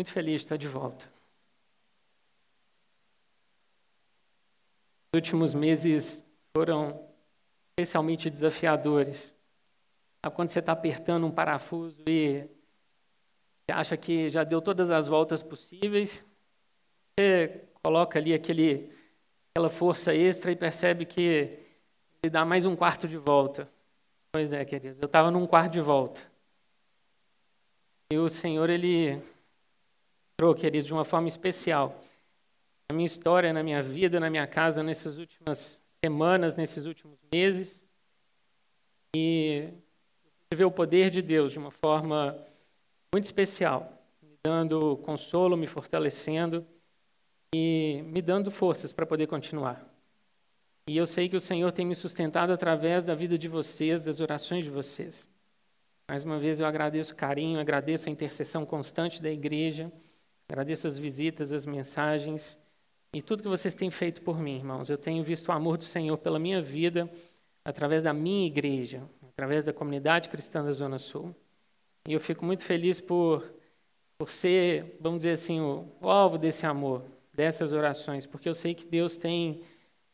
Muito feliz de estar de volta. Os últimos meses foram especialmente desafiadores. Quando você está apertando um parafuso e acha que já deu todas as voltas possíveis, você coloca ali aquele, aquela força extra e percebe que ele dá mais um quarto de volta. Pois é, queridos, eu estava num quarto de volta. E o Senhor, Ele entrou, queridos, de uma forma especial na minha história, na minha vida, na minha casa, nessas últimas semanas, nesses últimos meses. E ver o poder de Deus de uma forma muito especial, me dando consolo, me fortalecendo e me dando forças para poder continuar. E eu sei que o Senhor tem me sustentado através da vida de vocês, das orações de vocês. Mais uma vez eu agradeço o carinho, agradeço a intercessão constante da igreja, agradeço as visitas, as mensagens e tudo que vocês têm feito por mim, irmãos. Eu tenho visto o amor do Senhor pela minha vida, através da minha igreja, através da comunidade cristã da Zona Sul. E eu fico muito feliz por, por ser, vamos dizer assim, o, o alvo desse amor, dessas orações, porque eu sei que Deus tem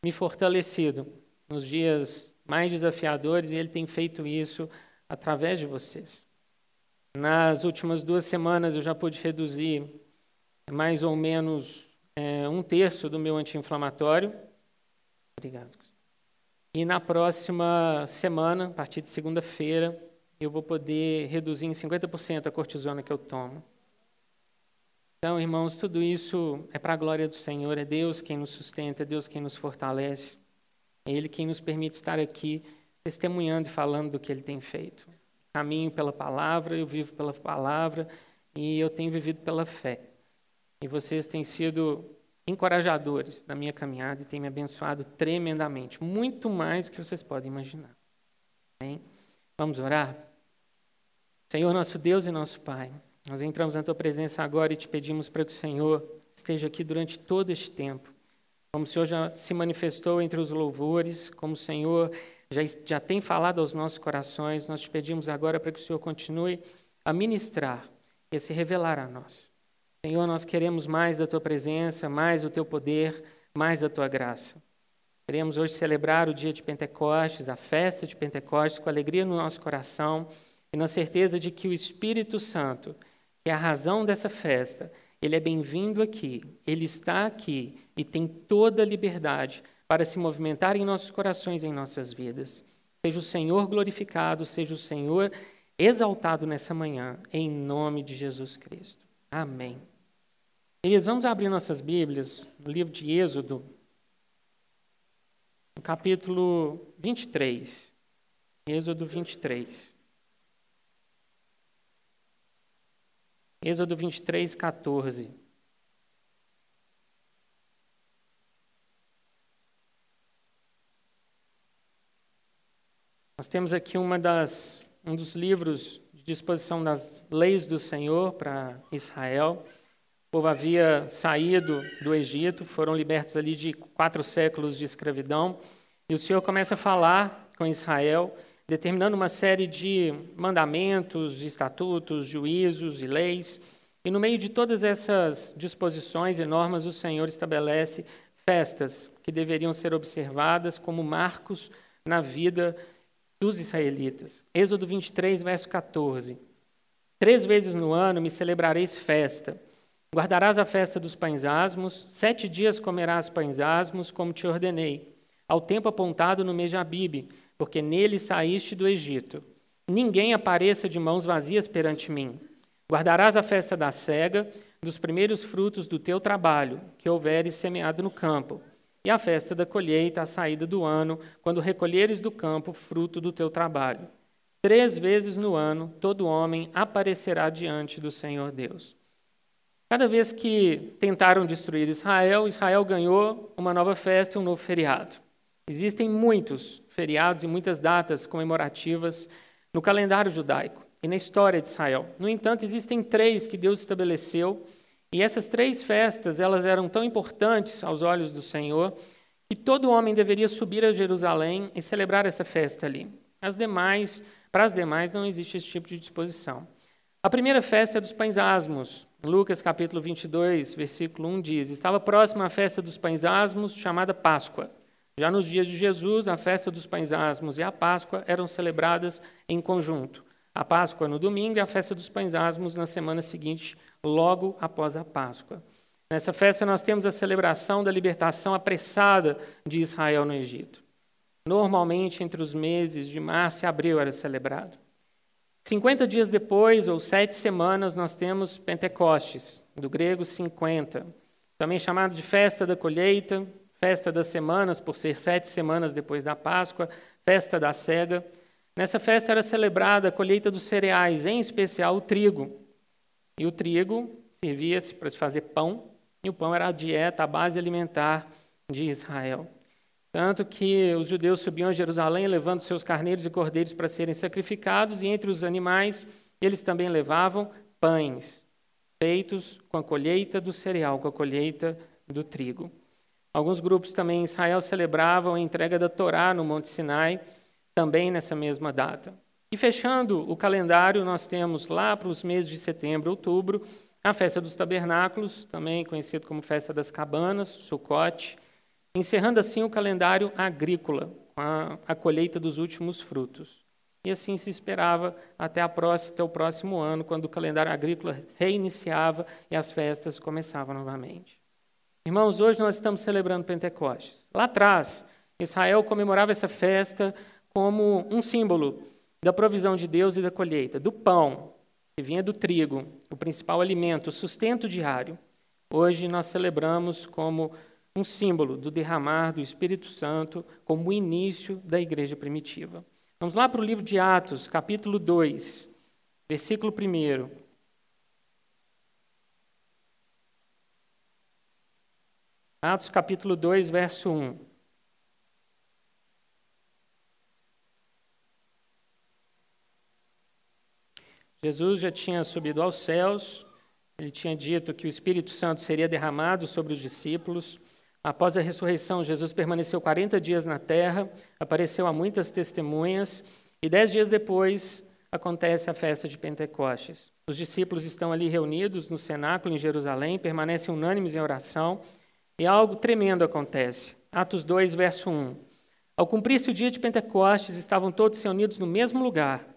me fortalecido nos dias mais desafiadores e Ele tem feito isso através de vocês. Nas últimas duas semanas eu já pude reduzir mais ou menos é, um terço do meu anti-inflamatório. Obrigado. E na próxima semana, a partir de segunda-feira, eu vou poder reduzir em 50% a cortisona que eu tomo. Então, irmãos, tudo isso é para a glória do Senhor, é Deus quem nos sustenta, é Deus quem nos fortalece, é Ele quem nos permite estar aqui testemunhando e falando do que Ele tem feito. Caminho pela palavra, eu vivo pela palavra e eu tenho vivido pela fé. E vocês têm sido encorajadores na minha caminhada e têm me abençoado tremendamente, muito mais do que vocês podem imaginar. Amém? Vamos orar? Senhor, nosso Deus e nosso Pai. Nós entramos na tua presença agora e te pedimos para que o Senhor esteja aqui durante todo este tempo. Como o Senhor já se manifestou entre os louvores, como o Senhor já, já tem falado aos nossos corações, nós te pedimos agora para que o Senhor continue a ministrar e a se revelar a nós. Senhor, nós queremos mais da tua presença, mais do teu poder, mais da tua graça. Queremos hoje celebrar o dia de Pentecostes, a festa de Pentecostes, com alegria no nosso coração e na certeza de que o Espírito Santo que é a razão dessa festa. Ele é bem-vindo aqui, ele está aqui e tem toda a liberdade para se movimentar em nossos corações, em nossas vidas. Seja o Senhor glorificado, seja o Senhor exaltado nessa manhã, em nome de Jesus Cristo. Amém. Queridos, vamos abrir nossas Bíblias no livro de Êxodo, no capítulo 23. Êxodo 23. Êxodo 23, 14. Nós temos aqui uma das, um dos livros disposição das leis do Senhor para Israel. O povo havia saído do Egito, foram libertos ali de quatro séculos de escravidão, e o Senhor começa a falar com Israel determinando uma série de mandamentos, estatutos, juízos e leis. E no meio de todas essas disposições e normas, o Senhor estabelece festas que deveriam ser observadas como marcos na vida dos israelitas. Êxodo 23, verso 14. Três vezes no ano me celebrareis festa. Guardarás a festa dos pães asmos, sete dias comerás pães asmos, como te ordenei, ao tempo apontado no mês de Abibe, porque nele saíste do Egito. Ninguém apareça de mãos vazias perante mim. Guardarás a festa da cega, dos primeiros frutos do teu trabalho, que houveres semeado no campo, e a festa da colheita, a saída do ano, quando recolheres do campo fruto do teu trabalho. Três vezes no ano, todo homem aparecerá diante do Senhor Deus. Cada vez que tentaram destruir Israel, Israel ganhou uma nova festa e um novo feriado. Existem muitos feriados e muitas datas comemorativas no calendário judaico e na história de Israel. No entanto, existem três que Deus estabeleceu, e essas três festas, elas eram tão importantes aos olhos do Senhor, que todo homem deveria subir a Jerusalém e celebrar essa festa ali. As demais, para as demais não existe esse tipo de disposição. A primeira festa é dos pães asmos. Lucas capítulo 22, versículo 1 diz: Estava próxima a festa dos pães asmos, chamada Páscoa. Já nos dias de Jesus, a festa dos pães asmos e a Páscoa eram celebradas em conjunto. A Páscoa no domingo e a festa dos pães asmos na semana seguinte, logo após a Páscoa. Nessa festa nós temos a celebração da libertação apressada de Israel no Egito. Normalmente entre os meses de março e abril era celebrado. 50 dias depois, ou sete semanas, nós temos Pentecostes, do grego 50, também chamado de festa da colheita, festa das semanas, por ser sete semanas depois da Páscoa, festa da cega. Nessa festa era celebrada a colheita dos cereais, em especial o trigo. E o trigo servia-se para se fazer pão, e o pão era a dieta, a base alimentar de Israel. Tanto que os judeus subiam a Jerusalém levando seus carneiros e cordeiros para serem sacrificados, e entre os animais eles também levavam pães, feitos com a colheita do cereal, com a colheita do trigo. Alguns grupos também em Israel celebravam a entrega da Torá no Monte Sinai, também nessa mesma data. E fechando o calendário, nós temos lá para os meses de setembro, outubro, a festa dos tabernáculos, também conhecido como festa das cabanas, Sucote, encerrando assim o calendário agrícola, com a, a colheita dos últimos frutos. E assim se esperava até, a próxima, até o próximo ano, quando o calendário agrícola reiniciava e as festas começavam novamente. Irmãos, hoje nós estamos celebrando Pentecostes. Lá atrás, Israel comemorava essa festa como um símbolo da provisão de Deus e da colheita, do pão, que vinha do trigo, o principal alimento, o sustento diário. Hoje nós celebramos como um símbolo do derramar do Espírito Santo como o início da igreja primitiva. Vamos lá para o livro de Atos, capítulo 2, versículo 1. Atos capítulo 2, verso 1. Jesus já tinha subido aos céus, ele tinha dito que o Espírito Santo seria derramado sobre os discípulos. Após a ressurreição, Jesus permaneceu 40 dias na terra, apareceu a muitas testemunhas, e dez dias depois acontece a festa de Pentecostes. Os discípulos estão ali reunidos no cenáculo em Jerusalém, permanecem unânimes em oração, e algo tremendo acontece. Atos 2, verso 1. Ao cumprir-se o dia de Pentecostes, estavam todos reunidos no mesmo lugar.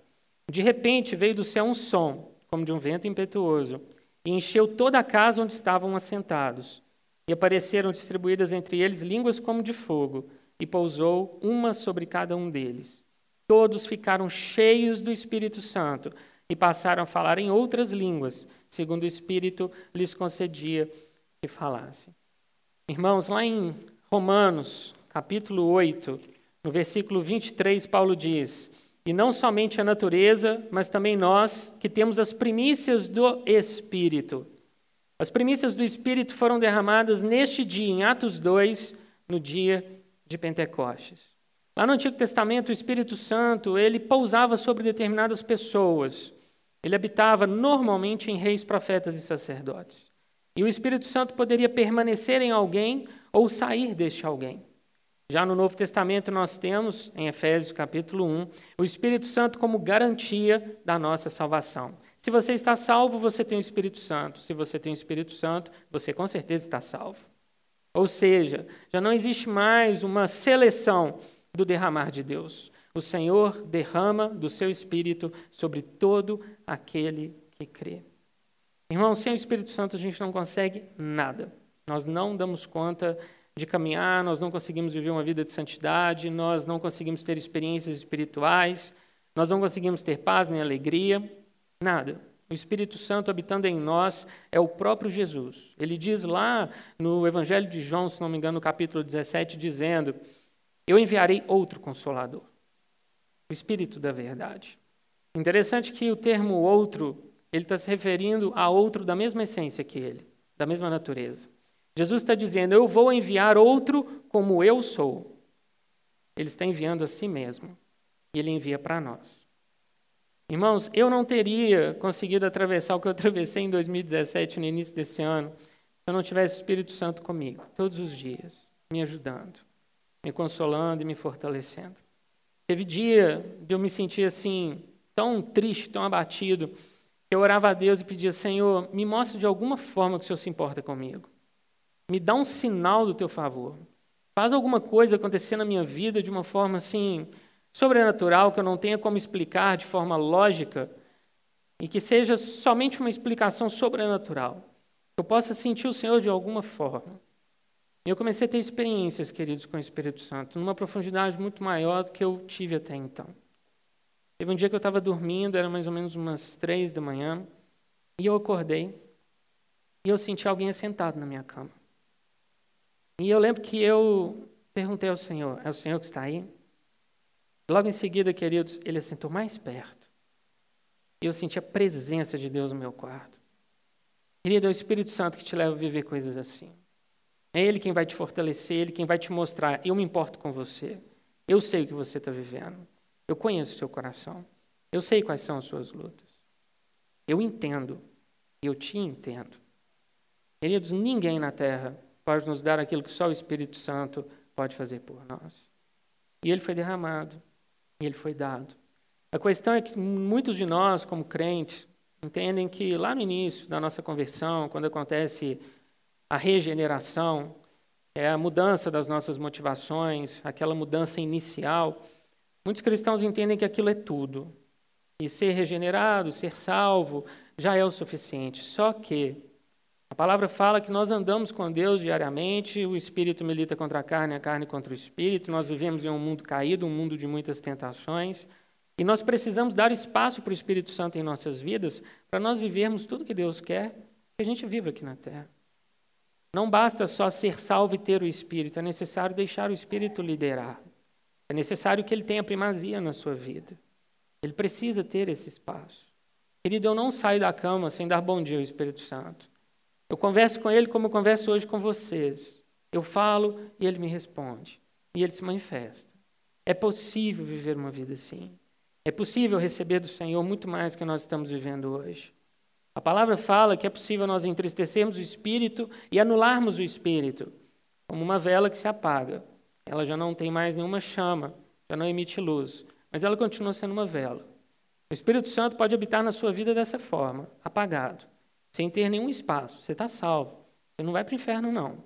De repente veio do céu um som, como de um vento impetuoso, e encheu toda a casa onde estavam assentados. E apareceram distribuídas entre eles línguas como de fogo, e pousou uma sobre cada um deles. Todos ficaram cheios do Espírito Santo e passaram a falar em outras línguas, segundo o Espírito lhes concedia que falassem. Irmãos, lá em Romanos, capítulo 8, no versículo 23, Paulo diz: E não somente a natureza, mas também nós, que temos as primícias do Espírito. As primícias do Espírito foram derramadas neste dia, em Atos 2, no dia de Pentecostes. Lá no Antigo Testamento, o Espírito Santo, ele pousava sobre determinadas pessoas. Ele habitava normalmente em reis, profetas e sacerdotes. E o Espírito Santo poderia permanecer em alguém ou sair deste alguém. Já no Novo Testamento nós temos, em Efésios capítulo 1, o Espírito Santo como garantia da nossa salvação. Se você está salvo, você tem o Espírito Santo. Se você tem o Espírito Santo, você com certeza está salvo. Ou seja, já não existe mais uma seleção do derramar de Deus. O Senhor derrama do seu Espírito sobre todo aquele que crê. Irmão, sem o Espírito Santo a gente não consegue nada. Nós não damos conta de caminhar, nós não conseguimos viver uma vida de santidade, nós não conseguimos ter experiências espirituais, nós não conseguimos ter paz nem alegria. Nada. O Espírito Santo habitando em nós é o próprio Jesus. Ele diz lá no Evangelho de João, se não me engano, no capítulo 17, dizendo: Eu enviarei outro consolador, o Espírito da verdade. Interessante que o termo outro, ele está se referindo a outro da mesma essência que ele, da mesma natureza. Jesus está dizendo: Eu vou enviar outro como eu sou. Ele está enviando a si mesmo. E ele envia para nós. Irmãos, eu não teria conseguido atravessar o que eu atravessei em 2017, no início desse ano, se eu não tivesse o Espírito Santo comigo, todos os dias, me ajudando, me consolando e me fortalecendo. Teve dia de eu me sentir assim, tão triste, tão abatido, Eu orava a Deus e pedia, Senhor, me mostre de alguma forma que o Senhor se importa comigo. Me dá um sinal do teu favor. Faz alguma coisa acontecer na minha vida de uma forma assim sobrenatural que eu não tenha como explicar de forma lógica e que seja somente uma explicação sobrenatural. Que eu possa sentir o Senhor de alguma forma. Eu comecei a ter experiências, queridos, com o Espírito Santo, numa profundidade muito maior do que eu tive até então. Teve um dia que eu estava dormindo, era mais ou menos umas três da manhã, e eu acordei e eu senti alguém sentado na minha cama. E eu lembro que eu perguntei ao Senhor: é o Senhor que está aí? Logo em seguida, queridos, ele assentou mais perto. E eu senti a presença de Deus no meu quarto. Querido, é o Espírito Santo que te leva a viver coisas assim. É Ele quem vai te fortalecer, Ele quem vai te mostrar: eu me importo com você. Eu sei o que você está vivendo. Eu conheço o seu coração. Eu sei quais são as suas lutas. Eu entendo. Eu te entendo. Queridos, ninguém na terra pode nos dar aquilo que só o Espírito Santo pode fazer por nós. E ele foi derramado. E ele foi dado. A questão é que muitos de nós, como crentes, entendem que lá no início da nossa conversão, quando acontece a regeneração, é a mudança das nossas motivações, aquela mudança inicial, Muitos cristãos entendem que aquilo é tudo. E ser regenerado, ser salvo, já é o suficiente. Só que a palavra fala que nós andamos com Deus diariamente, o espírito milita contra a carne, a carne contra o espírito. Nós vivemos em um mundo caído, um mundo de muitas tentações. E nós precisamos dar espaço para o Espírito Santo em nossas vidas, para nós vivermos tudo que Deus quer que a gente viva aqui na terra. Não basta só ser salvo e ter o Espírito, é necessário deixar o Espírito liderar. É necessário que ele tenha primazia na sua vida. Ele precisa ter esse espaço. Querido, eu não saio da cama sem dar bom dia ao Espírito Santo. Eu converso com ele como eu converso hoje com vocês. Eu falo e ele me responde. E ele se manifesta. É possível viver uma vida assim. É possível receber do Senhor muito mais do que nós estamos vivendo hoje. A palavra fala que é possível nós entristecermos o espírito e anularmos o espírito, como uma vela que se apaga ela já não tem mais nenhuma chama, já não emite luz, mas ela continua sendo uma vela. O Espírito Santo pode habitar na sua vida dessa forma, apagado, sem ter nenhum espaço. Você está salvo. Você não vai para o inferno, não.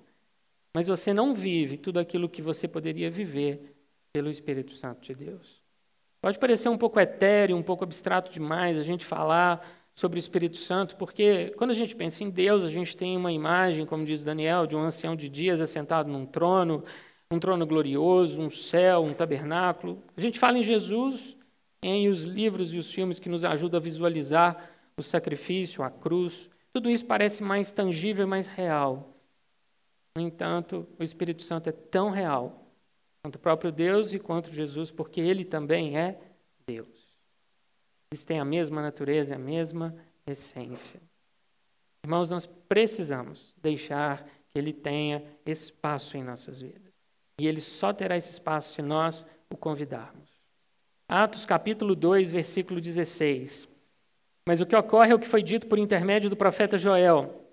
Mas você não vive tudo aquilo que você poderia viver pelo Espírito Santo de Deus. Pode parecer um pouco etéreo, um pouco abstrato demais a gente falar sobre o Espírito Santo, porque quando a gente pensa em Deus, a gente tem uma imagem, como diz Daniel, de um ancião de dias assentado num trono, um trono glorioso, um céu, um tabernáculo. A gente fala em Jesus em os livros e os filmes que nos ajudam a visualizar o sacrifício, a cruz. Tudo isso parece mais tangível, mais real. No entanto, o Espírito Santo é tão real quanto o próprio Deus e quanto Jesus, porque ele também é Deus. Eles têm a mesma natureza, a mesma essência. Irmãos, nós precisamos deixar que ele tenha espaço em nossas vidas. E ele só terá esse espaço se nós o convidarmos. Atos capítulo 2, versículo 16. Mas o que ocorre é o que foi dito por intermédio do profeta Joel.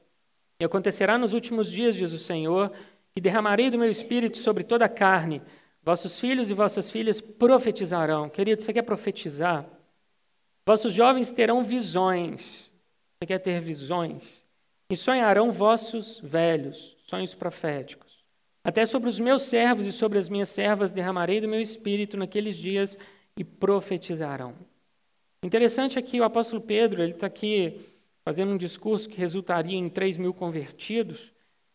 E acontecerá nos últimos dias, diz o Senhor, que derramarei do meu espírito sobre toda a carne. Vossos filhos e vossas filhas profetizarão. Querido, você quer profetizar? Vossos jovens terão visões. Você quer ter visões? E sonharão vossos velhos, sonhos proféticos. Até sobre os meus servos e sobre as minhas servas derramarei do meu espírito naqueles dias e profetizarão. Interessante é que o apóstolo Pedro ele está aqui fazendo um discurso que resultaria em 3 mil convertidos,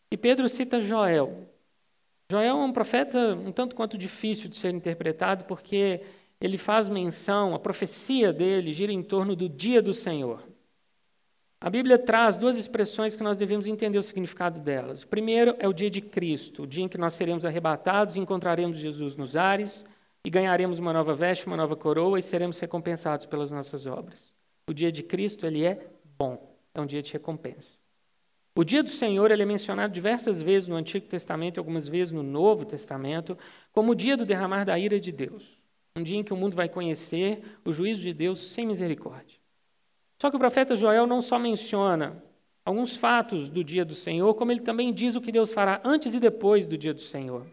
e Pedro cita Joel. Joel é um profeta um tanto quanto difícil de ser interpretado, porque ele faz menção, a profecia dele gira em torno do dia do Senhor. A Bíblia traz duas expressões que nós devemos entender o significado delas. O primeiro é o dia de Cristo, o dia em que nós seremos arrebatados e encontraremos Jesus nos ares e ganharemos uma nova veste, uma nova coroa e seremos recompensados pelas nossas obras. O dia de Cristo, ele é bom, é um dia de recompensa. O dia do Senhor ele é mencionado diversas vezes no Antigo Testamento e algumas vezes no Novo Testamento como o dia do derramar da ira de Deus. Um dia em que o mundo vai conhecer o juízo de Deus sem misericórdia. Só que o profeta Joel não só menciona alguns fatos do dia do Senhor, como ele também diz o que Deus fará antes e depois do dia do Senhor.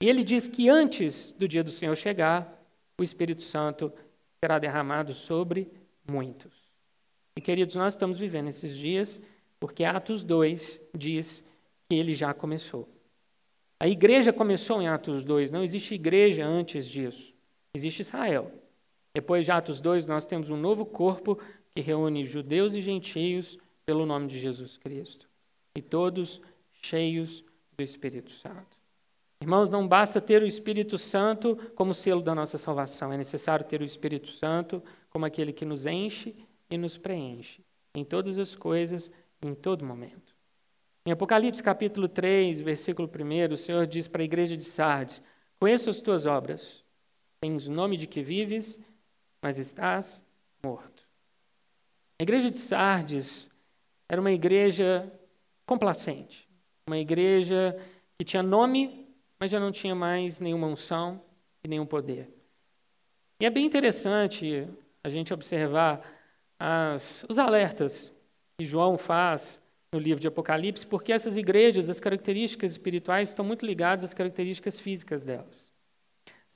E ele diz que antes do dia do Senhor chegar, o Espírito Santo será derramado sobre muitos. E, queridos, nós estamos vivendo esses dias porque Atos 2 diz que ele já começou. A igreja começou em Atos 2, não existe igreja antes disso. Existe Israel. Depois de Atos 2, nós temos um novo corpo que reúne judeus e gentios pelo nome de Jesus Cristo. E todos cheios do Espírito Santo. Irmãos, não basta ter o Espírito Santo como selo da nossa salvação, é necessário ter o Espírito Santo como aquele que nos enche e nos preenche em todas as coisas, em todo momento. Em Apocalipse capítulo 3, versículo 1, o Senhor diz para a igreja de Sardes: Conheço as tuas obras, tens o nome de que vives, mas estás morto. A igreja de Sardes era uma igreja complacente, uma igreja que tinha nome, mas já não tinha mais nenhuma unção e nenhum poder. E é bem interessante a gente observar as, os alertas que João faz no livro de Apocalipse, porque essas igrejas, as características espirituais estão muito ligadas às características físicas delas.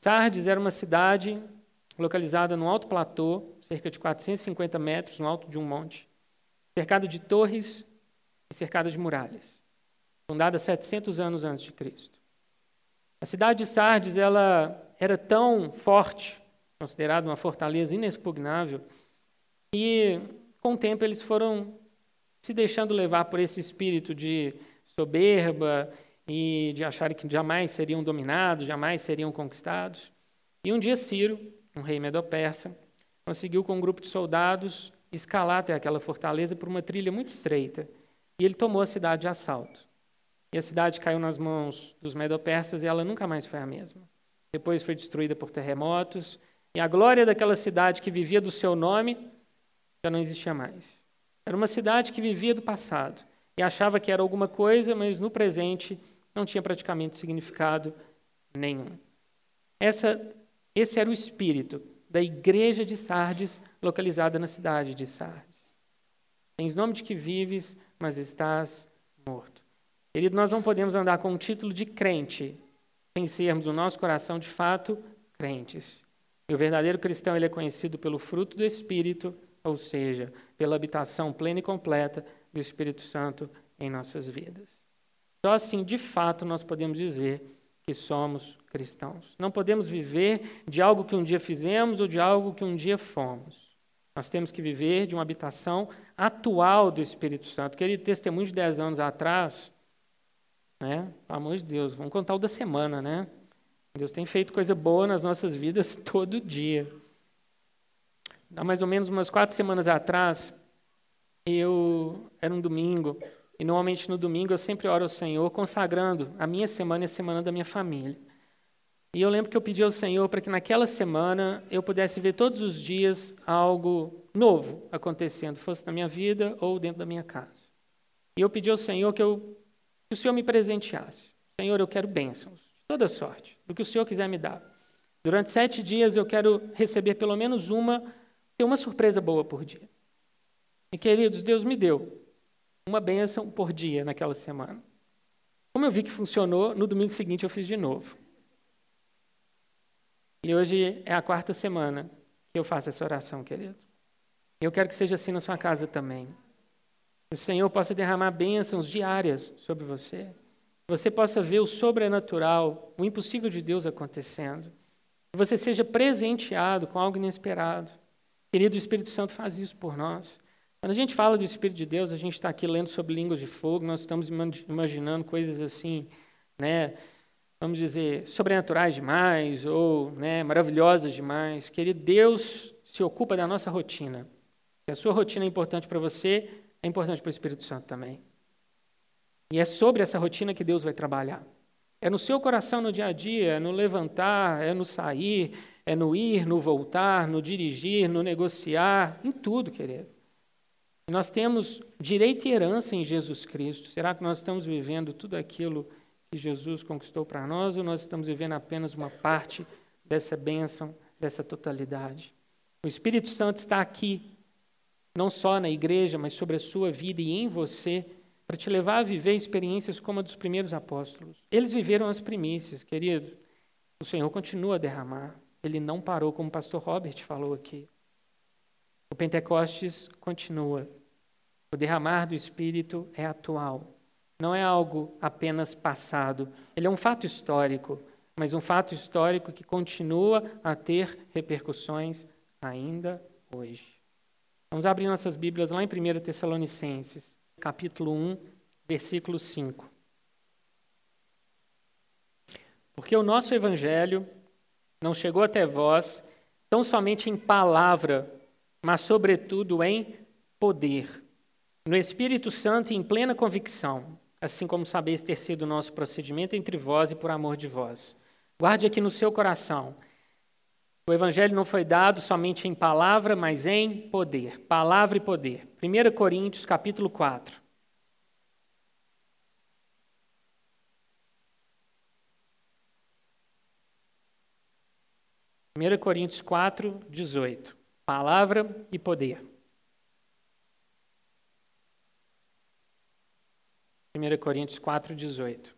Sardes era uma cidade localizada no alto platô, cerca de 450 metros no alto de um monte, cercada de torres e cercada de muralhas, fundada 700 anos antes de Cristo. A cidade de Sardes ela era tão forte, considerada uma fortaleza inexpugnável, e com o tempo eles foram se deixando levar por esse espírito de soberba e de acharem que jamais seriam dominados, jamais seriam conquistados. E um dia Ciro, um rei medo-persa, conseguiu com um grupo de soldados escalar até aquela fortaleza por uma trilha muito estreita. E ele tomou a cidade de assalto. E a cidade caiu nas mãos dos medo-persas e ela nunca mais foi a mesma. Depois foi destruída por terremotos, e a glória daquela cidade que vivia do seu nome já não existia mais. Era uma cidade que vivia do passado e achava que era alguma coisa, mas no presente não tinha praticamente significado nenhum. Essa, esse era o espírito da igreja de Sardes, localizada na cidade de Sardes. Tens nome de que vives, mas estás morto. Querido, nós não podemos andar com o título de crente sem sermos o nosso coração de fato crentes. E o verdadeiro cristão ele é conhecido pelo fruto do Espírito, ou seja, pela habitação plena e completa do Espírito Santo em nossas vidas. Só assim, de fato, nós podemos dizer que somos cristãos. Não podemos viver de algo que um dia fizemos ou de algo que um dia fomos. Nós temos que viver de uma habitação atual do Espírito Santo. Querido, testemunho de 10 anos atrás, né? Pelo amor de Deus, vamos contar o da semana, né? Deus tem feito coisa boa nas nossas vidas todo dia. Há mais ou menos umas quatro semanas atrás, eu era um domingo, e normalmente no domingo eu sempre oro ao Senhor, consagrando a minha semana e a semana da minha família. E eu lembro que eu pedi ao Senhor para que naquela semana eu pudesse ver todos os dias algo novo acontecendo, fosse na minha vida ou dentro da minha casa. E eu pedi ao Senhor que, eu, que o Senhor me presenteasse. Senhor, eu quero bênçãos, de toda sorte, do que o Senhor quiser me dar. Durante sete dias eu quero receber pelo menos uma ter uma surpresa boa por dia. E queridos, Deus me deu uma bênção por dia naquela semana. Como eu vi que funcionou, no domingo seguinte eu fiz de novo. E hoje é a quarta semana que eu faço essa oração, querido. Eu quero que seja assim na sua casa também. O Senhor possa derramar bênçãos diárias sobre você. Você possa ver o sobrenatural, o impossível de Deus acontecendo. Que você seja presenteado com algo inesperado. Querido, o Espírito Santo faz isso por nós. Quando a gente fala do Espírito de Deus, a gente está aqui lendo sobre línguas de fogo, nós estamos imaginando coisas assim, né? Vamos dizer, sobrenaturais demais ou né, maravilhosas demais. Querido, Deus se ocupa da nossa rotina. Se a sua rotina é importante para você, é importante para o Espírito Santo também. E é sobre essa rotina que Deus vai trabalhar. É no seu coração no dia a dia, é no levantar, é no sair, é no ir, no voltar, no dirigir, no negociar, em tudo, querido. Nós temos direito e herança em Jesus Cristo. Será que nós estamos vivendo tudo aquilo que Jesus conquistou para nós ou nós estamos vivendo apenas uma parte dessa bênção, dessa totalidade? O Espírito Santo está aqui, não só na igreja, mas sobre a sua vida e em você, para te levar a viver experiências como a dos primeiros apóstolos. Eles viveram as primícias, querido. O Senhor continua a derramar. Ele não parou, como o pastor Robert falou aqui. O Pentecostes continua. O derramar do Espírito é atual. Não é algo apenas passado. Ele é um fato histórico, mas um fato histórico que continua a ter repercussões ainda hoje. Vamos abrir nossas Bíblias lá em 1 Tessalonicenses, capítulo 1, versículo 5. Porque o nosso evangelho não chegou até vós tão somente em palavra, mas sobretudo em poder, no Espírito Santo e em plena convicção, assim como sabeis ter sido o nosso procedimento entre vós e por amor de vós. Guarde aqui no seu coração. O evangelho não foi dado somente em palavra, mas em poder. Palavra e poder. 1 Coríntios, capítulo 4. 1 Coríntios 4, 18. Palavra e poder. 1 Coríntios 4, 18.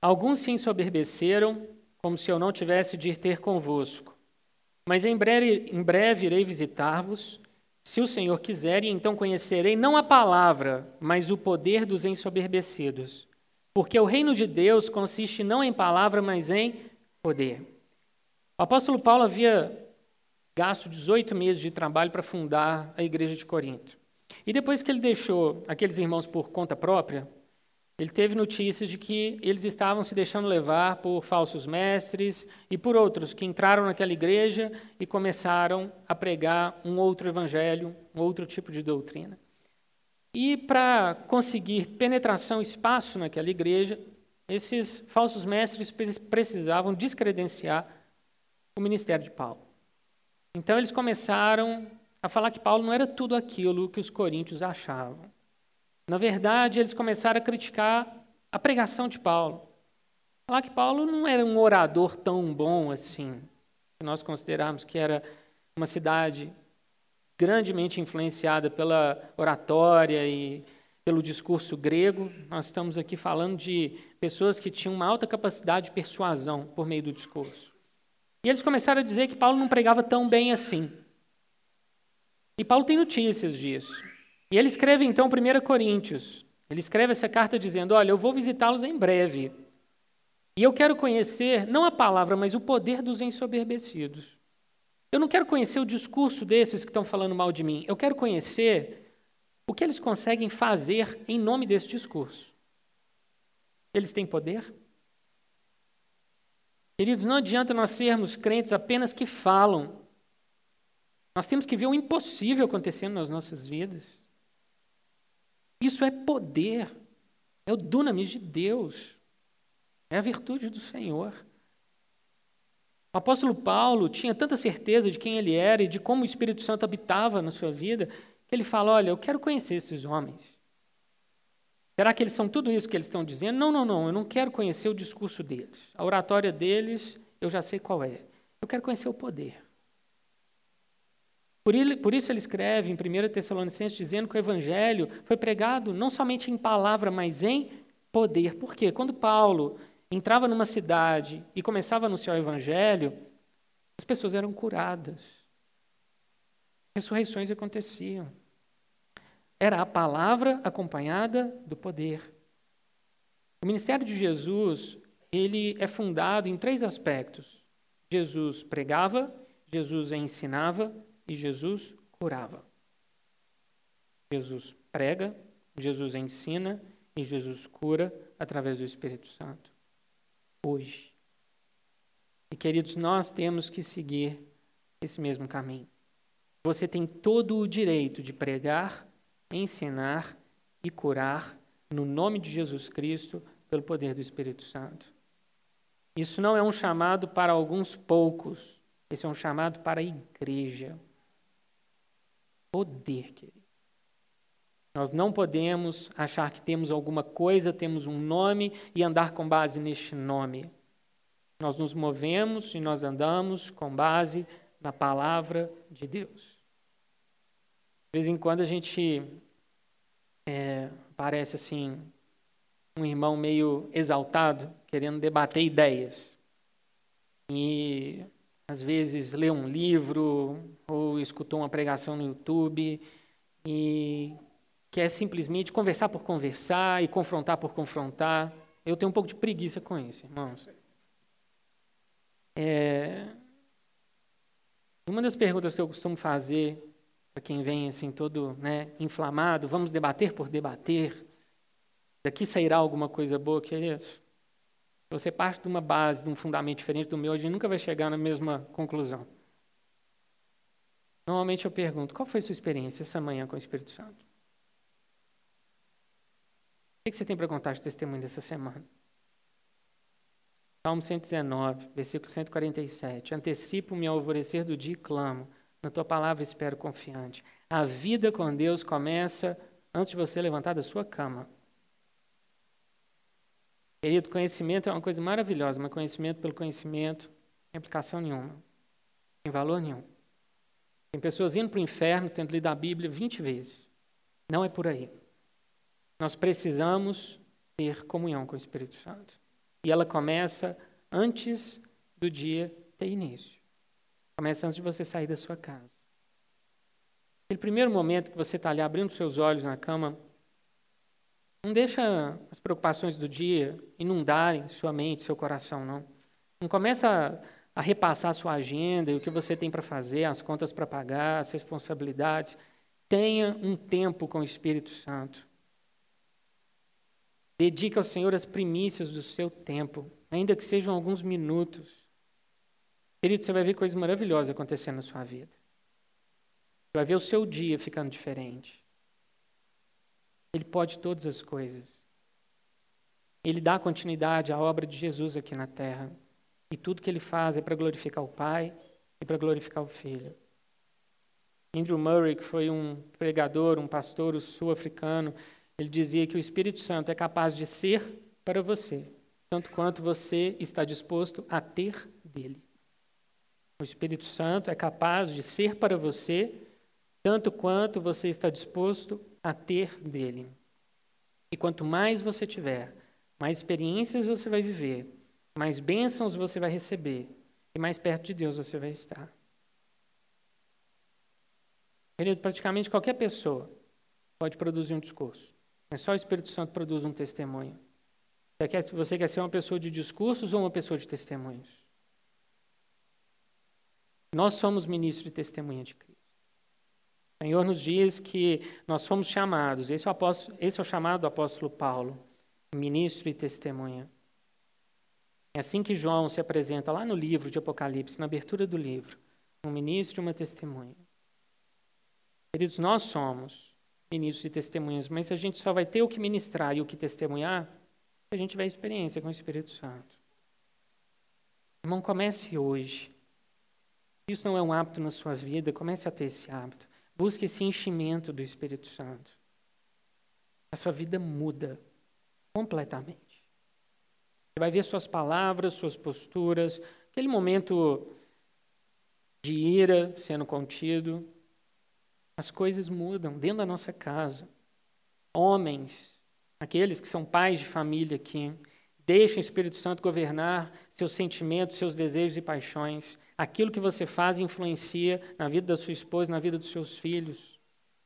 Alguns se ensoberbeceram, como se eu não tivesse de ir ter convosco. Mas em breve, em breve irei visitar-vos, se o Senhor quiser, e então conhecerei não a palavra, mas o poder dos ensoberbecidos. Porque o reino de Deus consiste não em palavra, mas em poder. O apóstolo Paulo havia gasto 18 meses de trabalho para fundar a igreja de Corinto. E depois que ele deixou aqueles irmãos por conta própria, ele teve notícias de que eles estavam se deixando levar por falsos mestres e por outros que entraram naquela igreja e começaram a pregar um outro evangelho, um outro tipo de doutrina. E para conseguir penetração, espaço naquela igreja, esses falsos mestres precisavam descredenciar o ministério de Paulo. Então eles começaram a falar que Paulo não era tudo aquilo que os coríntios achavam. Na verdade, eles começaram a criticar a pregação de Paulo. Falar que Paulo não era um orador tão bom assim. Se nós considerarmos que era uma cidade grandemente influenciada pela oratória e pelo discurso grego, nós estamos aqui falando de pessoas que tinham uma alta capacidade de persuasão por meio do discurso. E eles começaram a dizer que Paulo não pregava tão bem assim. E Paulo tem notícias disso. E ele escreve então 1 Coríntios. Ele escreve essa carta dizendo: Olha, eu vou visitá-los em breve. E eu quero conhecer, não a palavra, mas o poder dos ensoberbecidos. Eu não quero conhecer o discurso desses que estão falando mal de mim. Eu quero conhecer o que eles conseguem fazer em nome desse discurso. Eles têm poder? Queridos, não adianta nós sermos crentes apenas que falam. Nós temos que ver o impossível acontecendo nas nossas vidas. Isso é poder, é o dunamis de Deus, é a virtude do Senhor. O apóstolo Paulo tinha tanta certeza de quem ele era e de como o Espírito Santo habitava na sua vida, que ele fala: Olha, eu quero conhecer esses homens. Será que eles são tudo isso que eles estão dizendo? Não, não, não. Eu não quero conhecer o discurso deles. A oratória deles, eu já sei qual é. Eu quero conhecer o poder. Por, ele, por isso ele escreve em 1 Tessalonicenses dizendo que o evangelho foi pregado não somente em palavra, mas em poder. Por quê? Quando Paulo entrava numa cidade e começava a anunciar o evangelho, as pessoas eram curadas. Ressurreições aconteciam. Era a palavra acompanhada do poder. O ministério de Jesus, ele é fundado em três aspectos. Jesus pregava, Jesus ensinava e Jesus curava. Jesus prega, Jesus ensina e Jesus cura através do Espírito Santo. Hoje. E queridos, nós temos que seguir esse mesmo caminho. Você tem todo o direito de pregar, ensinar e curar no nome de Jesus Cristo pelo poder do Espírito Santo. Isso não é um chamado para alguns poucos, esse é um chamado para a igreja. Poder, querido. Nós não podemos achar que temos alguma coisa, temos um nome e andar com base neste nome. Nós nos movemos e nós andamos com base na palavra de Deus. De vez em quando a gente é, parece assim um irmão meio exaltado, querendo debater ideias. E às vezes leu um livro ou escutou uma pregação no YouTube e quer simplesmente conversar por conversar e confrontar por confrontar. Eu tenho um pouco de preguiça com isso, irmãos. É... Uma das perguntas que eu costumo fazer para quem vem assim todo né, inflamado, vamos debater por debater, daqui sairá alguma coisa boa, queridos? Você parte de uma base, de um fundamento diferente do meu, a gente nunca vai chegar na mesma conclusão. Normalmente eu pergunto, qual foi a sua experiência essa manhã com o Espírito Santo? O que você tem para contar de testemunho dessa semana? Salmo 119, versículo 147. Antecipo-me ao alvorecer do dia e clamo. Na tua palavra espero confiante. A vida com Deus começa antes de você levantar da sua cama. Querido, conhecimento é uma coisa maravilhosa, mas conhecimento pelo conhecimento tem aplicação nenhuma, tem valor nenhum. Tem pessoas indo para o inferno tendo lido a Bíblia 20 vezes. Não é por aí. Nós precisamos ter comunhão com o Espírito Santo. E ela começa antes do dia ter início. Começa antes de você sair da sua casa. Aquele primeiro momento que você está ali abrindo seus olhos na cama, não deixa as preocupações do dia inundarem sua mente, seu coração, não. Não começa a, a repassar a sua agenda o que você tem para fazer, as contas para pagar, as responsabilidades. Tenha um tempo com o Espírito Santo. Dedique ao Senhor as primícias do seu tempo, ainda que sejam alguns minutos. Querido, você vai ver coisas maravilhosas acontecendo na sua vida. Você vai ver o seu dia ficando diferente. Ele pode todas as coisas. Ele dá continuidade à obra de Jesus aqui na terra. E tudo que ele faz é para glorificar o Pai e para glorificar o Filho. Andrew Murray, que foi um pregador, um pastor sul-africano, ele dizia que o Espírito Santo é capaz de ser para você, tanto quanto você está disposto a ter dele. O Espírito Santo é capaz de ser para você, tanto quanto você está disposto a ter dele. E quanto mais você tiver, mais experiências você vai viver, mais bênçãos você vai receber, e mais perto de Deus você vai estar. Querido, praticamente qualquer pessoa pode produzir um discurso. Mas só o Espírito Santo produz um testemunho. Você quer, você quer ser uma pessoa de discursos ou uma pessoa de testemunhos? Nós somos ministros de testemunha de Cristo. O Senhor nos diz que nós somos chamados, esse é o, apóstolo, esse é o chamado do apóstolo Paulo, ministro e testemunha. É assim que João se apresenta lá no livro de Apocalipse, na abertura do livro, um ministro e uma testemunha. Queridos, nós somos ministros e testemunhas, mas a gente só vai ter o que ministrar e o que testemunhar se a gente tiver experiência com o Espírito Santo. Irmão, comece hoje. Isso não é um hábito na sua vida, comece a ter esse hábito. Busque esse enchimento do Espírito Santo. A sua vida muda completamente. Você vai ver suas palavras, suas posturas, aquele momento de ira sendo contido, as coisas mudam dentro da nossa casa. Homens, aqueles que são pais de família aqui, deixem o Espírito Santo governar seus sentimentos, seus desejos e paixões. Aquilo que você faz influencia na vida da sua esposa, na vida dos seus filhos.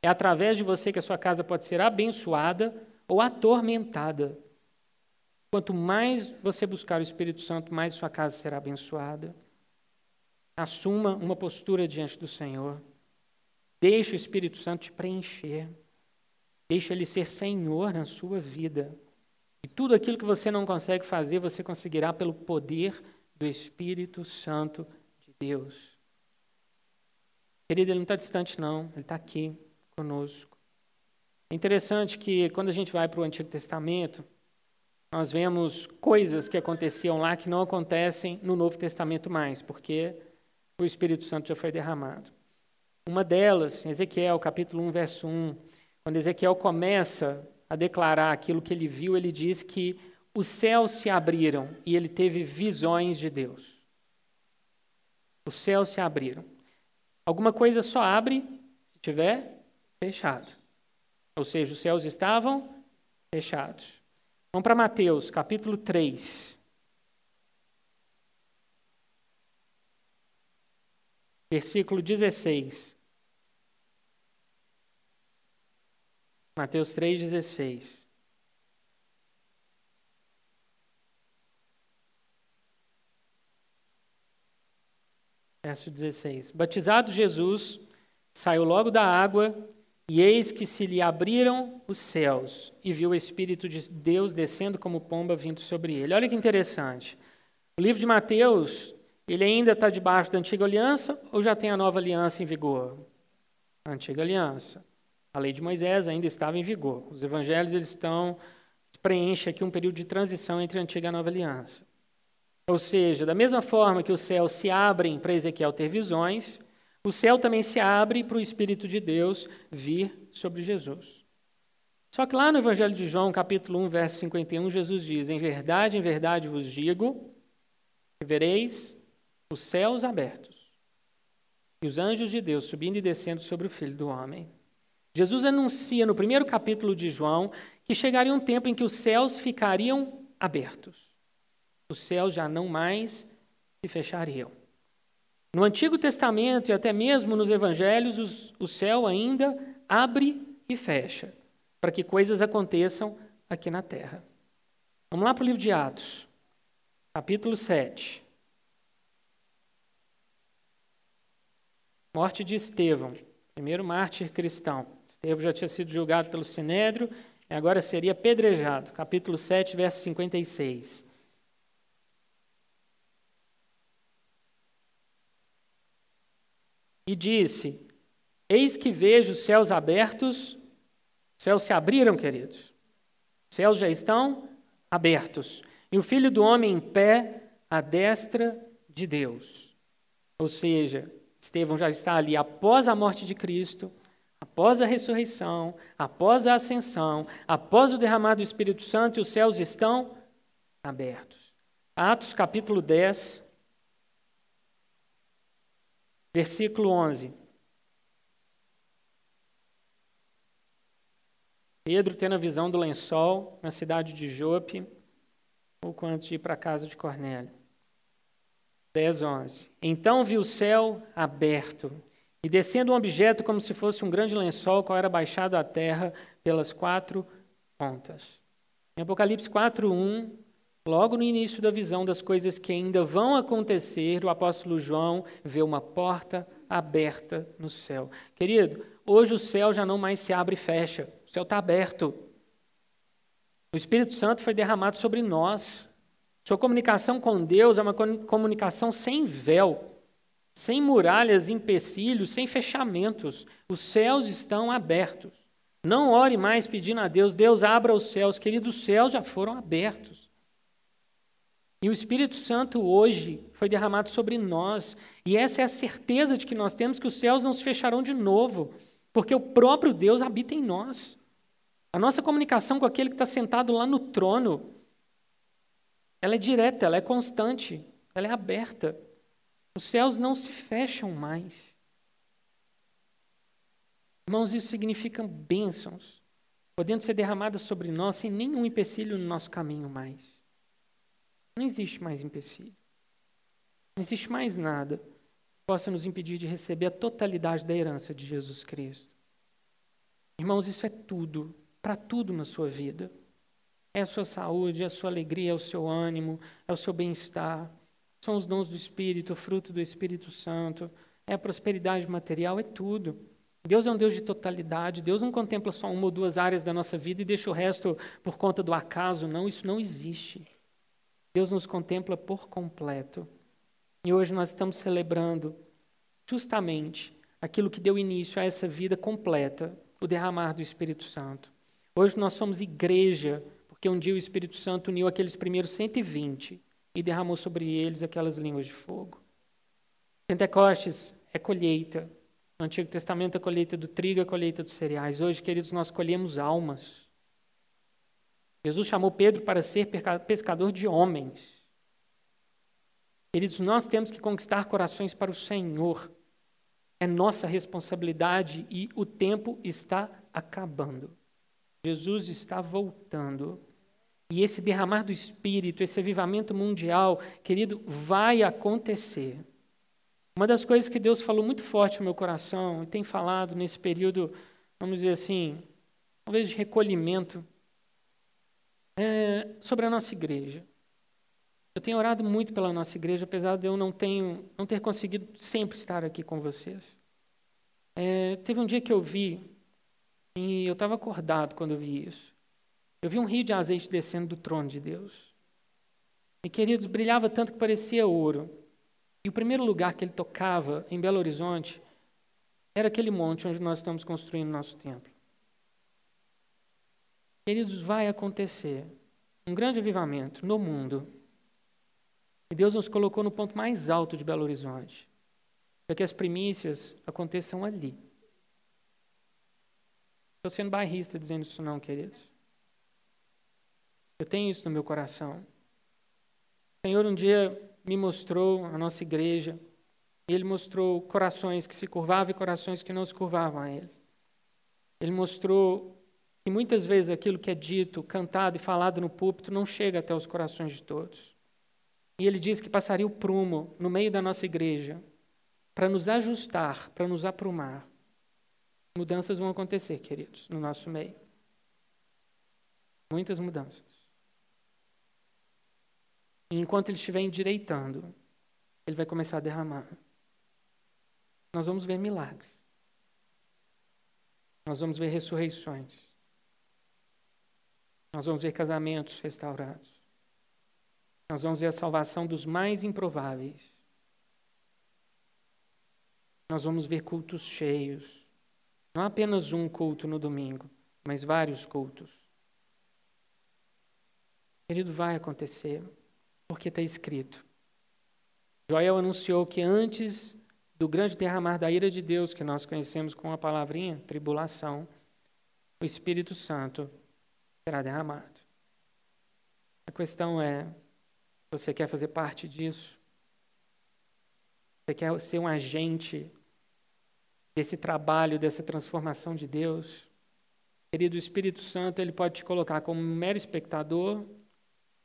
É através de você que a sua casa pode ser abençoada ou atormentada. Quanto mais você buscar o Espírito Santo, mais sua casa será abençoada. Assuma uma postura diante do Senhor. Deixe o Espírito Santo te preencher. Deixe ele ser Senhor na sua vida. E tudo aquilo que você não consegue fazer, você conseguirá pelo poder do Espírito Santo de Deus. Querido, ele não está distante, não. Ele está aqui conosco. É interessante que quando a gente vai para o Antigo Testamento, nós vemos coisas que aconteciam lá que não acontecem no Novo Testamento mais, porque o Espírito Santo já foi derramado. Uma delas, Ezequiel, capítulo 1, verso 1, quando Ezequiel começa a declarar aquilo que ele viu, ele diz que os céus se abriram e ele teve visões de Deus. Os céus se abriram. Alguma coisa só abre se tiver fechado. Ou seja, os céus estavam fechados. Vamos para Mateus, capítulo 3. versículo 16. Mateus 3,16. Verso 16: Batizado Jesus, saiu logo da água, e eis que se lhe abriram os céus, e viu o Espírito de Deus descendo como pomba vindo sobre ele. Olha que interessante. O livro de Mateus, ele ainda está debaixo da antiga aliança ou já tem a nova aliança em vigor? A antiga aliança. A lei de Moisés ainda estava em vigor. Os evangelhos eles estão preenche aqui um período de transição entre a antiga e a nova aliança. Ou seja, da mesma forma que os céus se abrem para Ezequiel ter visões, o céu também se abre para o Espírito de Deus vir sobre Jesus. Só que lá no Evangelho de João, capítulo 1, verso 51, Jesus diz: Em verdade, em verdade vos digo, que vereis os céus abertos e os anjos de Deus subindo e descendo sobre o Filho do Homem. Jesus anuncia no primeiro capítulo de João que chegaria um tempo em que os céus ficariam abertos os céus já não mais se fechariam. No Antigo Testamento e até mesmo nos Evangelhos, os, o céu ainda abre e fecha para que coisas aconteçam aqui na terra. Vamos lá para o livro de Atos, capítulo 7. Morte de Estevão, primeiro mártir cristão. Estevão já tinha sido julgado pelo Sinédrio e agora seria apedrejado. Capítulo 7, verso 56. e disse: Eis que vejo os céus abertos. Os céus se abriram, queridos. Os céus já estão abertos. E o filho do homem em pé à destra de Deus. Ou seja, Estevão já está ali após a morte de Cristo, após a ressurreição, após a ascensão, após o derramado do Espírito Santo, os céus estão abertos. Atos capítulo 10, Versículo 11. Pedro tendo a visão do lençol na cidade de Jope, pouco antes de ir para a casa de Cornélio. 10, 11. Então viu o céu aberto, e descendo um objeto como se fosse um grande lençol, qual era baixado à terra pelas quatro pontas. Em Apocalipse 4, 1, Logo no início da visão das coisas que ainda vão acontecer, o apóstolo João vê uma porta aberta no céu. Querido, hoje o céu já não mais se abre e fecha, o céu está aberto. O Espírito Santo foi derramado sobre nós. Sua comunicação com Deus é uma comunicação sem véu, sem muralhas, empecilhos, sem fechamentos. Os céus estão abertos. Não ore mais pedindo a Deus, Deus abra os céus. Querido, os céus já foram abertos. E o Espírito Santo hoje foi derramado sobre nós. E essa é a certeza de que nós temos que os céus não se fecharão de novo, porque o próprio Deus habita em nós. A nossa comunicação com aquele que está sentado lá no trono, ela é direta, ela é constante, ela é aberta. Os céus não se fecham mais. Irmãos, isso significa bênçãos, podendo ser derramadas sobre nós sem nenhum empecilho no nosso caminho mais. Não existe mais empecilho. Não existe mais nada que possa nos impedir de receber a totalidade da herança de Jesus Cristo. Irmãos, isso é tudo, para tudo na sua vida. É a sua saúde, é a sua alegria, é o seu ânimo, é o seu bem-estar. São os dons do Espírito, o fruto do Espírito Santo, é a prosperidade material, é tudo. Deus é um Deus de totalidade. Deus não contempla só uma ou duas áreas da nossa vida e deixa o resto por conta do acaso. Não, isso não existe. Deus nos contempla por completo. E hoje nós estamos celebrando justamente aquilo que deu início a essa vida completa, o derramar do Espírito Santo. Hoje nós somos igreja, porque um dia o Espírito Santo uniu aqueles primeiros 120 e derramou sobre eles aquelas línguas de fogo. Pentecostes é colheita. No Antigo Testamento, a colheita do trigo, a colheita dos cereais. Hoje, queridos, nós colhemos almas. Jesus chamou Pedro para ser pescador de homens. Queridos, nós temos que conquistar corações para o Senhor. É nossa responsabilidade e o tempo está acabando. Jesus está voltando. E esse derramar do Espírito, esse avivamento mundial, querido, vai acontecer. Uma das coisas que Deus falou muito forte no meu coração e tem falado nesse período, vamos dizer assim, talvez de recolhimento, é sobre a nossa igreja. Eu tenho orado muito pela nossa igreja, apesar de eu não, tenho, não ter conseguido sempre estar aqui com vocês. É, teve um dia que eu vi, e eu estava acordado quando eu vi isso. Eu vi um rio de azeite descendo do trono de Deus. E, queridos, brilhava tanto que parecia ouro. E o primeiro lugar que ele tocava em Belo Horizonte era aquele monte onde nós estamos construindo nosso templo. Queridos, vai acontecer um grande avivamento no mundo. E Deus nos colocou no ponto mais alto de Belo Horizonte, para que as primícias aconteçam ali. Estou sendo bairrista dizendo isso não, queridos. Eu tenho isso no meu coração. O Senhor um dia me mostrou a nossa igreja. Ele mostrou corações que se curvavam e corações que não se curvavam a Ele. Ele mostrou que muitas vezes aquilo que é dito, cantado e falado no púlpito não chega até os corações de todos. E ele disse que passaria o prumo no meio da nossa igreja para nos ajustar, para nos aprumar. Mudanças vão acontecer, queridos, no nosso meio. Muitas mudanças. E enquanto ele estiver endireitando, ele vai começar a derramar. Nós vamos ver milagres. Nós vamos ver ressurreições. Nós vamos ver casamentos restaurados. Nós vamos ver a salvação dos mais improváveis. Nós vamos ver cultos cheios. Não apenas um culto no domingo, mas vários cultos. Querido, vai acontecer. Porque está escrito. Joel anunciou que antes do grande derramar da ira de Deus, que nós conhecemos com a palavrinha tribulação, o Espírito Santo será derramado. A questão é: você quer fazer parte disso? Você quer ser um agente desse trabalho, dessa transformação de Deus? Querido, o Espírito Santo ele pode te colocar como um mero espectador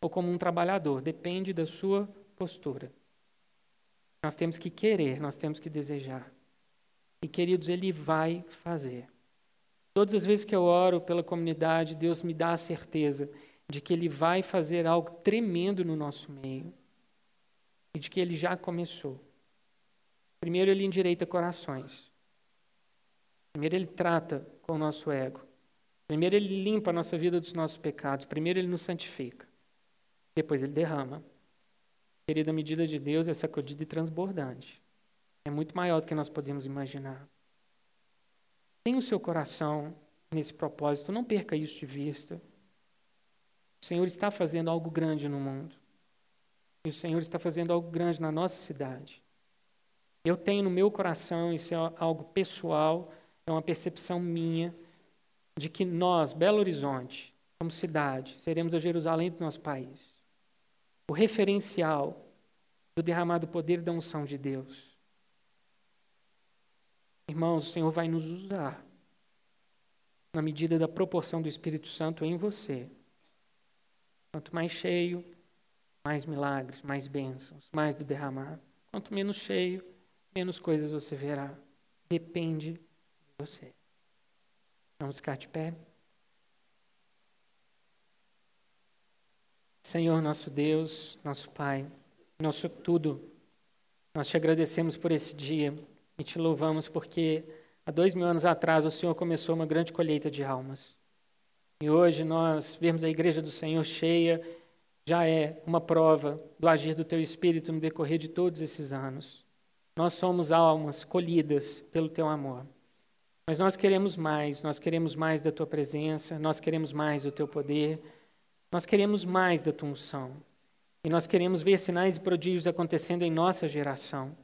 ou como um trabalhador, depende da sua postura. Nós temos que querer, nós temos que desejar. E, queridos, Ele vai fazer. Todas as vezes que eu oro pela comunidade, Deus me dá a certeza de que Ele vai fazer algo tremendo no nosso meio e de que Ele já começou. Primeiro, Ele endireita corações. Primeiro, Ele trata com o nosso ego. Primeiro, Ele limpa a nossa vida dos nossos pecados. Primeiro, Ele nos santifica. Depois ele derrama. Querida, a medida de Deus é sacudida e transbordante. É muito maior do que nós podemos imaginar. Tenha o seu coração nesse propósito, não perca isso de vista. O Senhor está fazendo algo grande no mundo. E o Senhor está fazendo algo grande na nossa cidade. Eu tenho no meu coração, isso é algo pessoal, é uma percepção minha, de que nós, Belo Horizonte, como cidade, seremos a Jerusalém do nosso país o referencial do derramado poder da unção de Deus. Irmãos, o Senhor vai nos usar na medida da proporção do Espírito Santo em você. Quanto mais cheio, mais milagres, mais bênçãos, mais do derramar. Quanto menos cheio, menos coisas você verá. Depende de você. Vamos ficar de pé? Senhor, nosso Deus, nosso Pai, nosso tudo, nós te agradecemos por esse dia e te louvamos porque há dois mil anos atrás o Senhor começou uma grande colheita de almas. E hoje nós vemos a igreja do Senhor cheia, já é uma prova do agir do teu Espírito no decorrer de todos esses anos. Nós somos almas colhidas pelo teu amor. Mas nós queremos mais, nós queremos mais da tua presença, nós queremos mais do teu poder. Nós queremos mais da tua unção. E nós queremos ver sinais e prodígios acontecendo em nossa geração.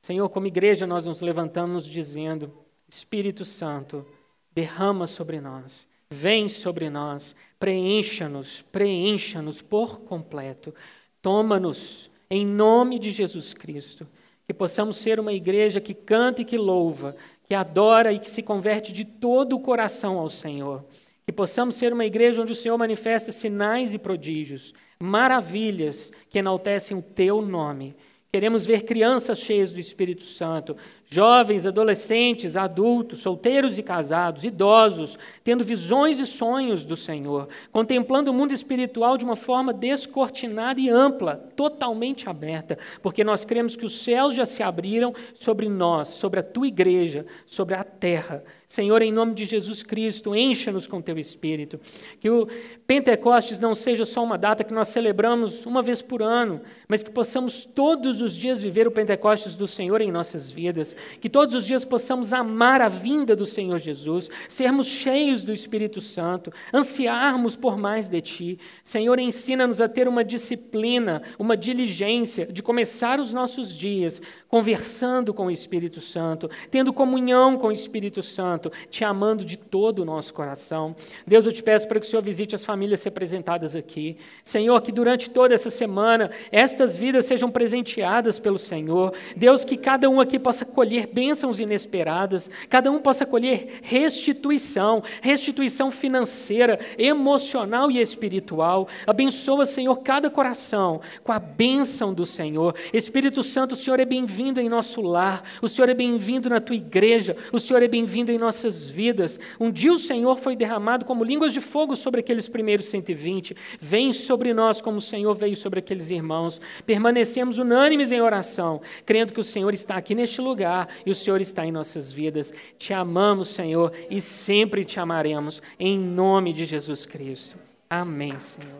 Senhor, como igreja, nós nos levantamos dizendo: Espírito Santo, derrama sobre nós, vem sobre nós, preencha-nos, preencha-nos por completo. Toma-nos em nome de Jesus Cristo. Que possamos ser uma igreja que canta e que louva, que adora e que se converte de todo o coração ao Senhor. Que possamos ser uma igreja onde o Senhor manifesta sinais e prodígios, maravilhas que enaltecem o teu nome. Queremos ver crianças cheias do Espírito Santo, jovens, adolescentes, adultos, solteiros e casados, idosos, tendo visões e sonhos do Senhor, contemplando o mundo espiritual de uma forma descortinada e ampla, totalmente aberta, porque nós cremos que os céus já se abriram sobre nós, sobre a tua igreja, sobre a terra. Senhor, em nome de Jesus Cristo, encha-nos com teu espírito. Que o Pentecostes não seja só uma data que nós celebramos uma vez por ano, mas que possamos todos os dias viver o Pentecostes do Senhor em nossas vidas que todos os dias possamos amar a vinda do Senhor Jesus, sermos cheios do Espírito Santo, ansiarmos por mais de Ti. Senhor, ensina-nos a ter uma disciplina, uma diligência de começar os nossos dias conversando com o Espírito Santo, tendo comunhão com o Espírito Santo, te amando de todo o nosso coração. Deus, eu te peço para que o Senhor visite as famílias representadas aqui. Senhor, que durante toda essa semana estas vidas sejam presenteadas pelo Senhor. Deus, que cada um aqui possa colher bênçãos inesperadas, cada um possa colher restituição, restituição financeira, emocional e espiritual. Abençoa, Senhor, cada coração com a bênção do Senhor. Espírito Santo, o Senhor é bem-vindo em nosso lar, o Senhor é bem-vindo na tua igreja, o Senhor é bem-vindo em nossas vidas. Um dia o Senhor foi derramado como línguas de fogo sobre aqueles primeiros 120. Vem sobre nós como o Senhor veio sobre aqueles irmãos. Permanecemos unânimes em oração, crendo que o Senhor está aqui neste lugar e o Senhor está em nossas vidas. Te amamos, Senhor, e sempre te amaremos, em nome de Jesus Cristo. Amém, Senhor.